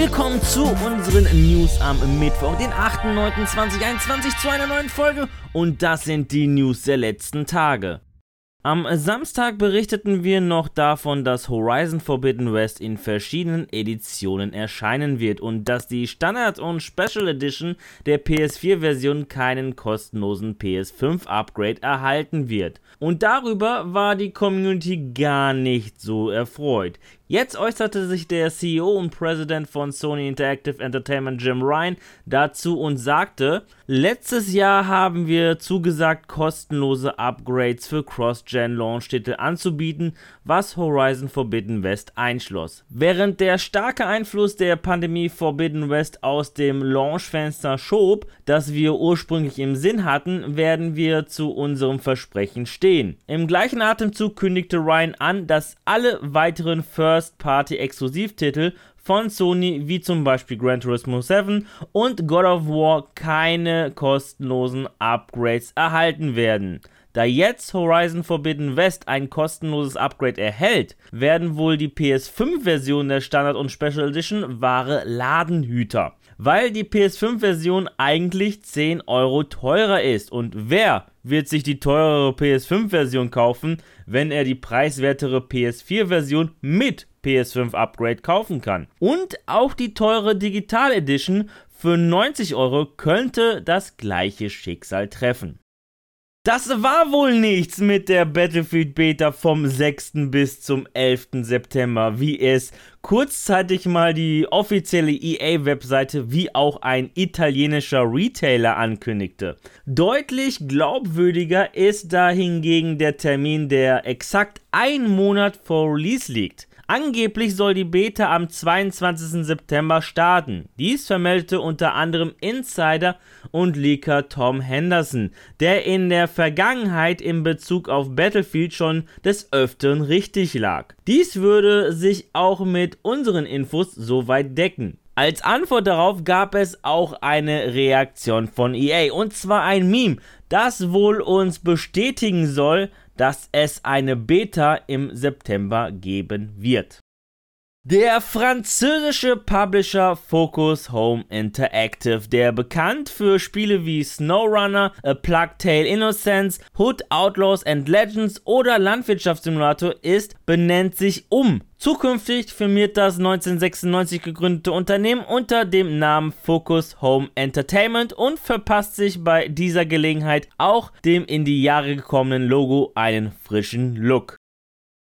Willkommen zu unseren News am Mittwoch, den 8.9.2021 zu einer neuen Folge und das sind die News der letzten Tage. Am Samstag berichteten wir noch davon, dass Horizon Forbidden West in verschiedenen Editionen erscheinen wird und dass die Standard- und Special Edition der PS4-Version keinen kostenlosen PS5-Upgrade erhalten wird. Und darüber war die Community gar nicht so erfreut. Jetzt äußerte sich der CEO und Präsident von Sony Interactive Entertainment Jim Ryan dazu und sagte, letztes Jahr haben wir zugesagt, kostenlose Upgrades für Cross-Gen-Launch-Titel anzubieten, was Horizon Forbidden West einschloss. Während der starke Einfluss der Pandemie Forbidden West aus dem Launchfenster schob, das wir ursprünglich im Sinn hatten, werden wir zu unserem Versprechen stehen. Im gleichen Atemzug kündigte Ryan an, dass alle weiteren First First-Party-Exklusivtitel von Sony, wie zum Beispiel Gran Turismo 7 und God of War, keine kostenlosen Upgrades erhalten werden. Da jetzt Horizon Forbidden West ein kostenloses Upgrade erhält, werden wohl die PS5-Version der Standard- und Special Edition wahre Ladenhüter. Weil die PS5-Version eigentlich 10 Euro teurer ist. Und wer wird sich die teurere PS5-Version kaufen, wenn er die preiswertere PS4-Version mit PS5 Upgrade kaufen kann. Und auch die teure Digital Edition für 90 Euro könnte das gleiche Schicksal treffen. Das war wohl nichts mit der Battlefield Beta vom 6. bis zum 11. September, wie es kurzzeitig mal die offizielle EA-Webseite wie auch ein italienischer Retailer ankündigte. Deutlich glaubwürdiger ist da hingegen der Termin, der exakt ein Monat vor Release liegt. Angeblich soll die Beta am 22. September starten. Dies vermeldete unter anderem Insider und Leaker Tom Henderson, der in der Vergangenheit in Bezug auf Battlefield schon des Öfteren richtig lag. Dies würde sich auch mit unseren Infos soweit decken. Als Antwort darauf gab es auch eine Reaktion von EA und zwar ein Meme, das wohl uns bestätigen soll, dass es eine Beta im September geben wird. Der französische Publisher Focus Home Interactive, der bekannt für Spiele wie SnowRunner, A Plague Tale Innocence, Hood Outlaws and Legends oder Landwirtschaftssimulator ist, benennt sich um. Zukünftig firmiert das 1996 gegründete Unternehmen unter dem Namen Focus Home Entertainment und verpasst sich bei dieser Gelegenheit auch dem in die Jahre gekommenen Logo einen frischen Look.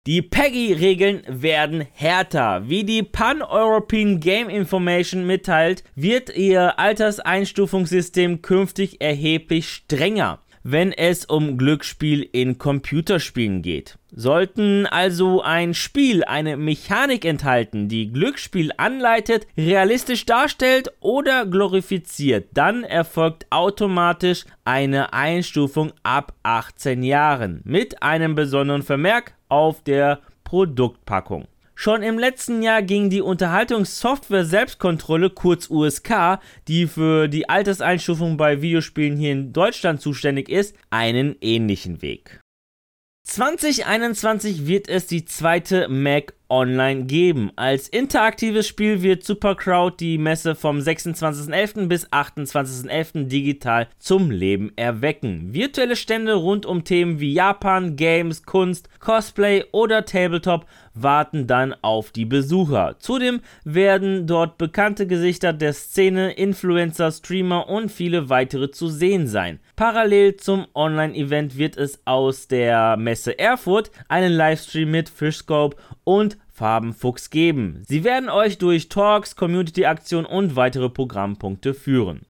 Die PEGI-Regeln werden härter. Wie die Pan-European Game Information mitteilt, wird ihr Alterseinstufungssystem künftig erheblich strenger wenn es um Glücksspiel in Computerspielen geht. Sollten also ein Spiel eine Mechanik enthalten, die Glücksspiel anleitet, realistisch darstellt oder glorifiziert, dann erfolgt automatisch eine Einstufung ab 18 Jahren mit einem besonderen Vermerk auf der Produktpackung. Schon im letzten Jahr ging die Unterhaltungssoftware Selbstkontrolle, kurz USK, die für die Alterseinstufung bei Videospielen hier in Deutschland zuständig ist, einen ähnlichen Weg. 2021 wird es die zweite Mac online geben. Als interaktives Spiel wird Supercrowd die Messe vom 26.11. bis 28.11. digital zum Leben erwecken. Virtuelle Stände rund um Themen wie Japan, Games, Kunst, Cosplay oder Tabletop warten dann auf die Besucher. Zudem werden dort bekannte Gesichter der Szene, Influencer, Streamer und viele weitere zu sehen sein. Parallel zum Online-Event wird es aus der Messe Erfurt einen Livestream mit Fishscope und Farbenfuchs geben. Sie werden euch durch Talks, Community-Aktionen und weitere Programmpunkte führen.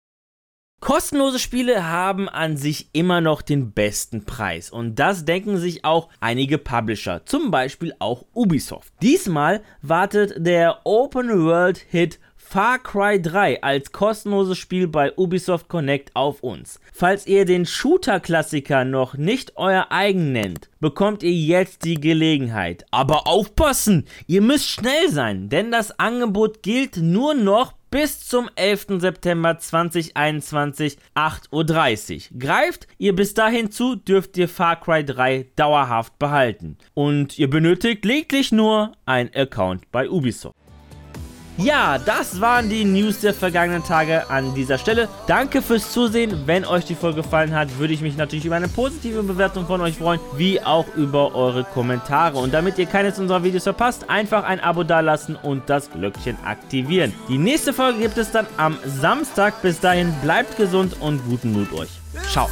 Kostenlose Spiele haben an sich immer noch den besten Preis und das denken sich auch einige Publisher, zum Beispiel auch Ubisoft. Diesmal wartet der Open World Hit Far Cry 3 als kostenloses Spiel bei Ubisoft Connect auf uns. Falls ihr den Shooter-Klassiker noch nicht euer eigen nennt, bekommt ihr jetzt die Gelegenheit. Aber aufpassen, ihr müsst schnell sein, denn das Angebot gilt nur noch bis zum 11. September 2021, 8.30 Uhr. Greift ihr bis dahin zu, dürft ihr Far Cry 3 dauerhaft behalten. Und ihr benötigt lediglich nur ein Account bei Ubisoft. Ja, das waren die News der vergangenen Tage an dieser Stelle. Danke fürs Zusehen. Wenn euch die Folge gefallen hat, würde ich mich natürlich über eine positive Bewertung von euch freuen, wie auch über eure Kommentare. Und damit ihr keines unserer Videos verpasst, einfach ein Abo dalassen und das Glöckchen aktivieren. Die nächste Folge gibt es dann am Samstag. Bis dahin bleibt gesund und guten Mut euch. Ciao.